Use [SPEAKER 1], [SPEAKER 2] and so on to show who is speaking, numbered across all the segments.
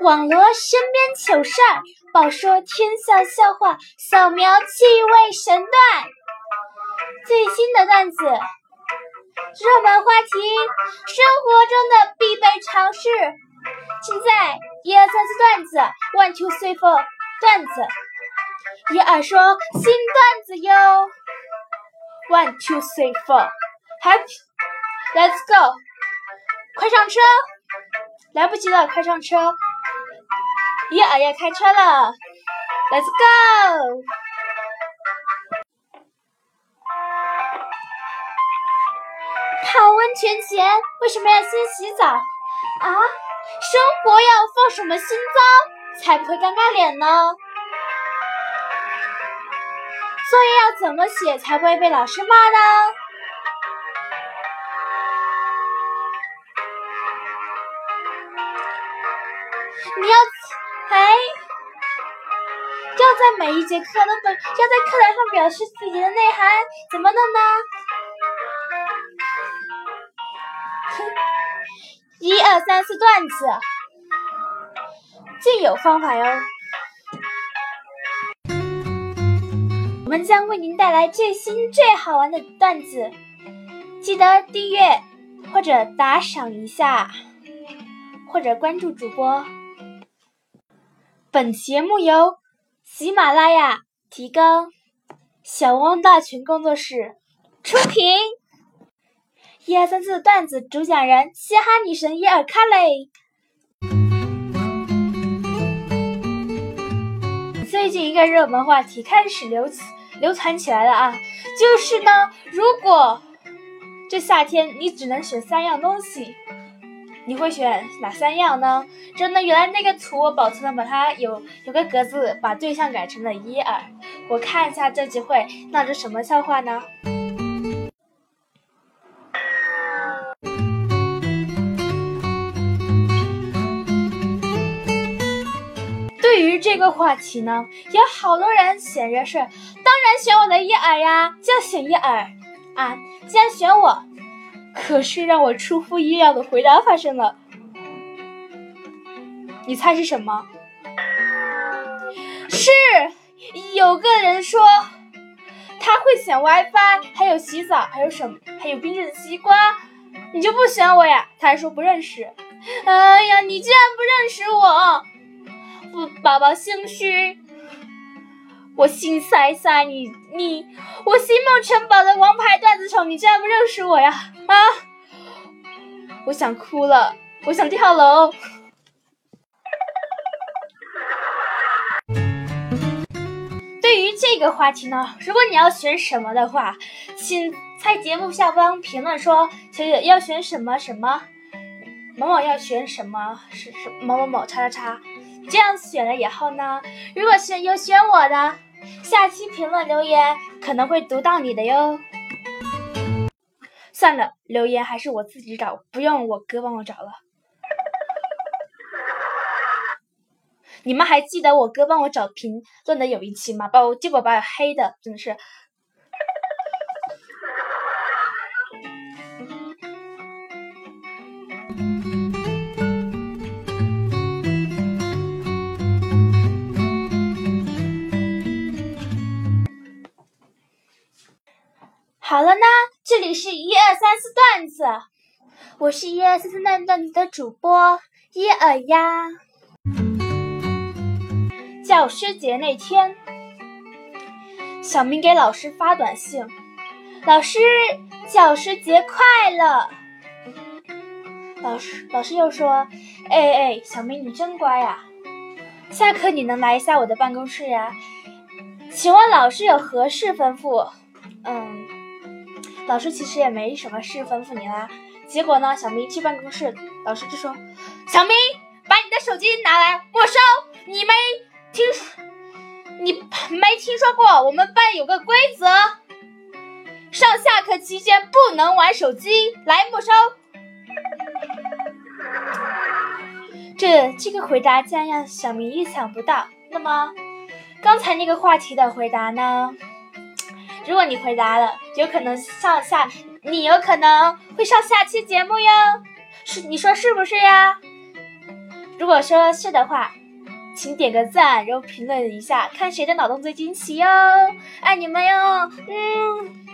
[SPEAKER 1] 网罗身边糗事儿，饱说天下笑话，扫描趣味神段。最新的段子，热门话题，生活中的必备常识。现在一二三四段子，one two three four 段子，一二说新段子哟，one two three four，happy，let's go，快上车，来不及了，快上车，一二要开车了，let's go。泡温泉前为什么要先洗澡啊？生活要放什么心招才不会尴尬脸呢？作业要怎么写才不会被老师骂呢？你要，要在每一节课都表，要在课堂上表示自己的内涵，怎么弄呢？一二三四段子，尽有方法哟。我们将为您带来最新最好玩的段子，记得订阅或者打赏一下，或者关注主播。本节目由喜马拉雅提供，小汪大群工作室出品。一二三四段子主讲人：嘻哈女神伊尔卡雷。最近一个热门话题开始流流传起来了啊，就是呢，如果这夏天你只能选三样东西，你会选哪三样呢？真的，原来那个图我保存了，把它有有个格子，把对象改成了伊尔。我看一下这集会闹出什么笑话呢？对于这个话题呢，有好多人选着是，当然选我的伊尔呀，就选伊尔啊！既然选我，可是让我出乎意料的回答发生了，你猜是什么？是有个人说他会选 WiFi，还有洗澡，还有什么？还有冰镇西瓜，你就不选我呀？他还说不认识。哎呀，你竟然不认识我！不，宝宝心虚，我心塞塞，你你，我心梦城堡的王牌段子手，你竟然不认识我呀？啊！我想哭了，我想跳楼。对于这个话题呢，如果你要选什么的话，请在节目下方评论说，小姐要选什么什么，某某要选什么是是某某某叉叉叉。这样选了以后呢，如果选有选我的，下期评论留言可能会读到你的哟。算了，留言还是我自己找，不用我哥帮我找了。你们还记得我哥帮我找评论的有一期吗？把我结果把我黑的，真的是。好了呢，这里是一二三四段子，我是一二三四段段子的主播伊尔呀。教师节那天，小明给老师发短信：“老师，教师节快乐。”老师，老师又说：“哎哎，小明你真乖呀，下课你能来一下我的办公室呀？请问老师有何事吩咐？”嗯。老师其实也没什么事吩咐你啦。结果呢，小明去办公室，老师就说：“小明，把你的手机拿来，没收。你没听，你没听说过我们班有个规则，上下课期间不能玩手机，来没收。”这这个回答竟然让小明意想不到。那么，刚才那个话题的回答呢？如果你回答了，有可能上下，你有可能会上下期节目哟，是你说是不是呀？如果说是的话，请点个赞，然后评论一下，看谁的脑洞最惊奇哟！爱你们哟，嗯。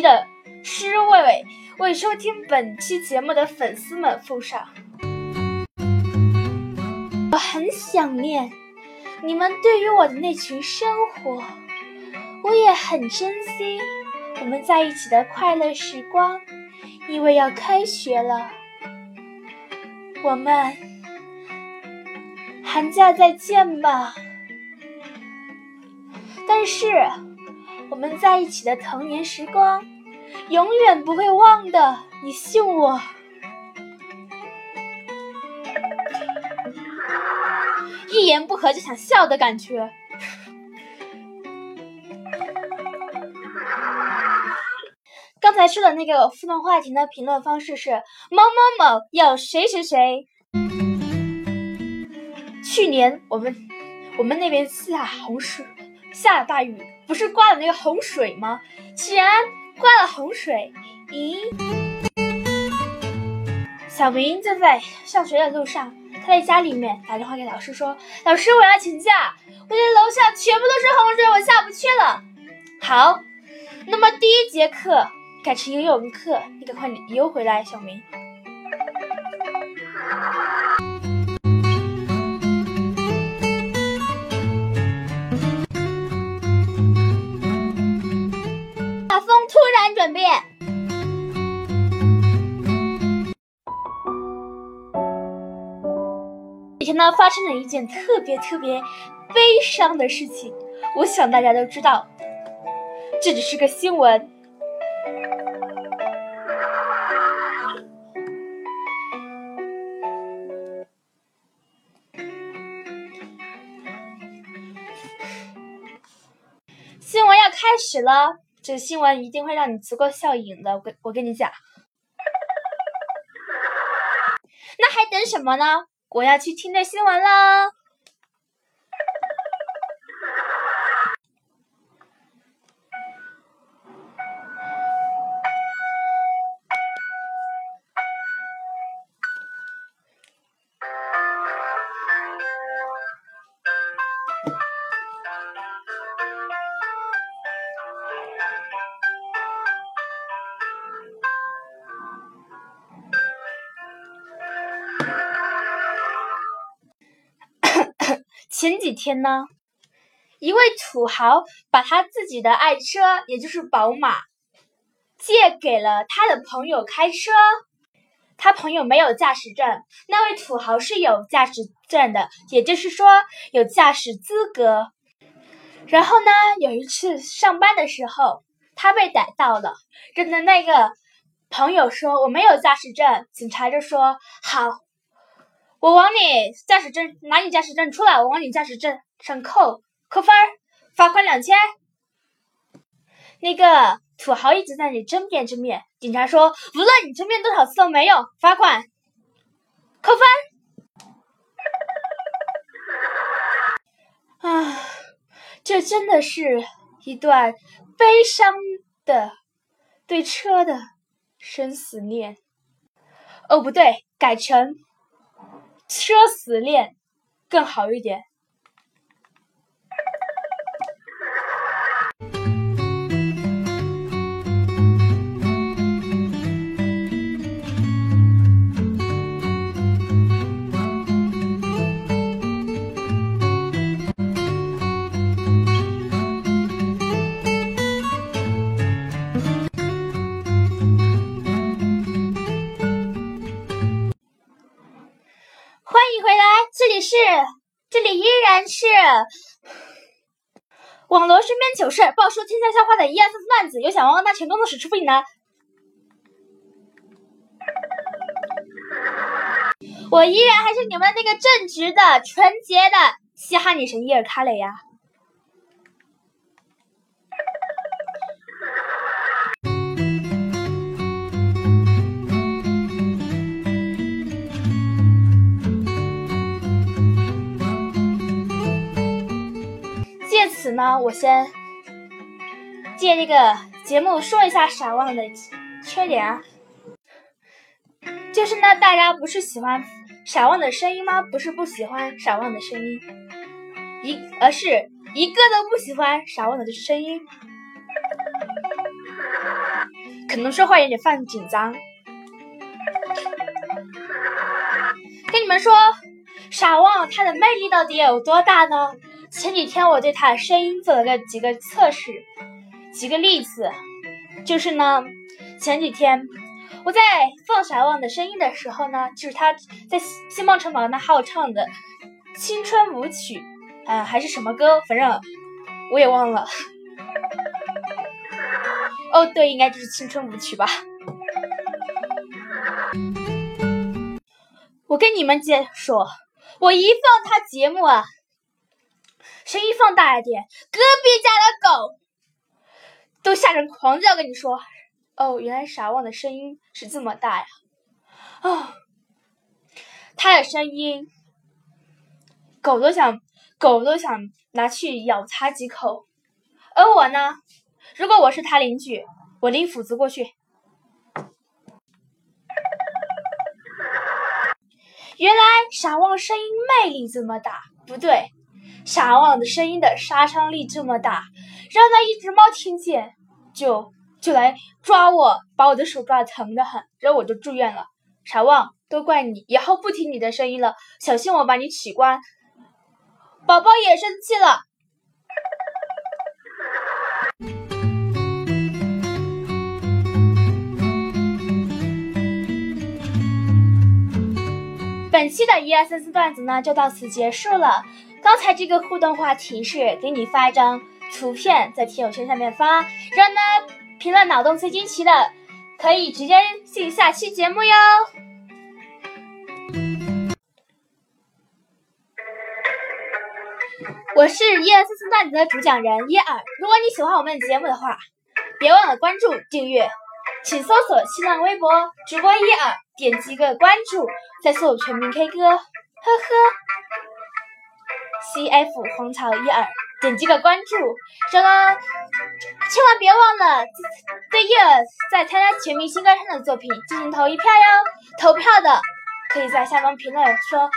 [SPEAKER 1] 的诗为为收听本期节目的粉丝们附上。我很想念你们对于我的那群生活，我也很珍惜我们在一起的快乐时光，因为要开学了，我们寒假再见吧。但是。我们在一起的童年时光，永远不会忘的，你信我。一言不合就想笑的感觉。刚才说的那个互动话题的评论方式是某某某要谁谁谁。去年我们我们那边下洪水，下了大雨。不是刮了那个洪水吗？既然刮了洪水，咦？小明就在上学的路上，他在家里面打电话给老师说：“老师，我要请假，我的楼下全部都是洪水，我下不去了。”好，那么第一节课改成游泳课，你赶快游回来，小明。天呢，发生了一件特别特别悲伤的事情，我想大家都知道，这只是个新闻。新闻要开始了。这新闻一定会让你足够笑瘾的，我跟我跟你讲。那还等什么呢？我要去听那新闻了。前几天呢，一位土豪把他自己的爱车，也就是宝马，借给了他的朋友开车。他朋友没有驾驶证，那位土豪是有驾驶证的，也就是说有驾驶资格。然后呢，有一次上班的时候，他被逮到了，跟的那个朋友说：“我没有驾驶证。”警察就说：“好。”我往你驾驶证拿你驾驶证出来，我往你驾驶证上扣扣分，罚款两千。那个土豪一直在你争辩争辩，警察说无论你争辩多少次都没用，罚款扣分。啊，这真的是一段悲伤的对车的生死恋。哦，不对，改成。奢侈恋更好一点。这里依然是网罗身边糗事爆出天下笑话的一二三四段子，有想王大全工作室出品的。我依然还是你们那个正直的、纯洁的嘻哈女神伊尔卡雷呀。此呢，我先借这个节目说一下傻旺的缺点啊，就是呢，大家不是喜欢傻旺的声音吗？不是不喜欢傻旺的声音，一而是一个都不喜欢傻旺的声音，可能说话有点犯紧张。跟你们说，傻旺他的魅力到底有多大呢？前几天我对他的声音做了个几个测试，几个例子，就是呢，前几天我在放傻旺的声音的时候呢，就是他在星梦城堡那号唱的青春舞曲，啊，还是什么歌，反正我也忘了。哦，对，应该就是青春舞曲吧。我跟你们姐说，我一放他节目啊，声音放大一点，隔壁家的狗都吓成狂叫。跟你说，哦，原来傻旺的声音是这么大呀！啊，他的声音，狗都想，狗都想拿去咬他几口。而我呢，如果我是他邻居，我拎斧子过去。原来傻旺声音魅力这么大，不对，傻旺的声音的杀伤力这么大，让那一只猫听见就就来抓我，把我的手抓的疼的很，然后我就住院了。傻旺，都怪你，以后不听你的声音了，小心我把你取关。宝宝也生气了。本期的一二三四段子呢就到此结束了。刚才这个互动话题是给你发一张图片在听友圈下面发，让呢评论脑洞最惊奇的可以直接进下期节目哟。我是一二三四段子的主讲人叶尔。如果你喜欢我们的节目的话，别忘了关注订阅。请搜索新浪微博主播一尔，点击个关注，再搜全民 K 歌，呵呵。CF 红草一耳，点击个关注，然后千万别忘了对一耳在参加全民新歌唱的作品进行投一票哟。投票的可以在下方评论说。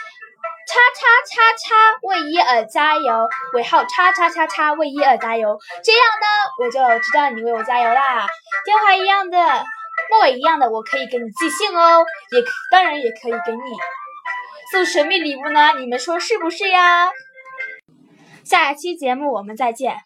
[SPEAKER 1] 叉叉叉叉为伊尔加油，尾号叉叉叉叉为伊尔加油，这样呢我就知道你为我加油啦。电话一样的，末尾一样的，我可以给你寄信哦，也当然也可以给你送神秘礼物呢，你们说是不是呀？下期节目我们再见。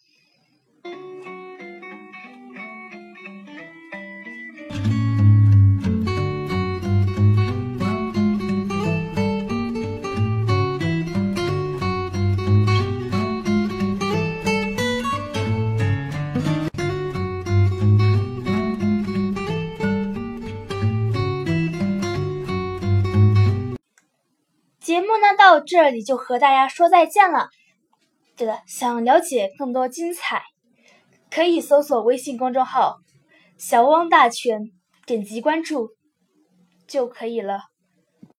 [SPEAKER 1] 节目呢到这里就和大家说再见了。对了，想了解更多精彩，可以搜索微信公众号“小汪大全”，点击关注就可以了。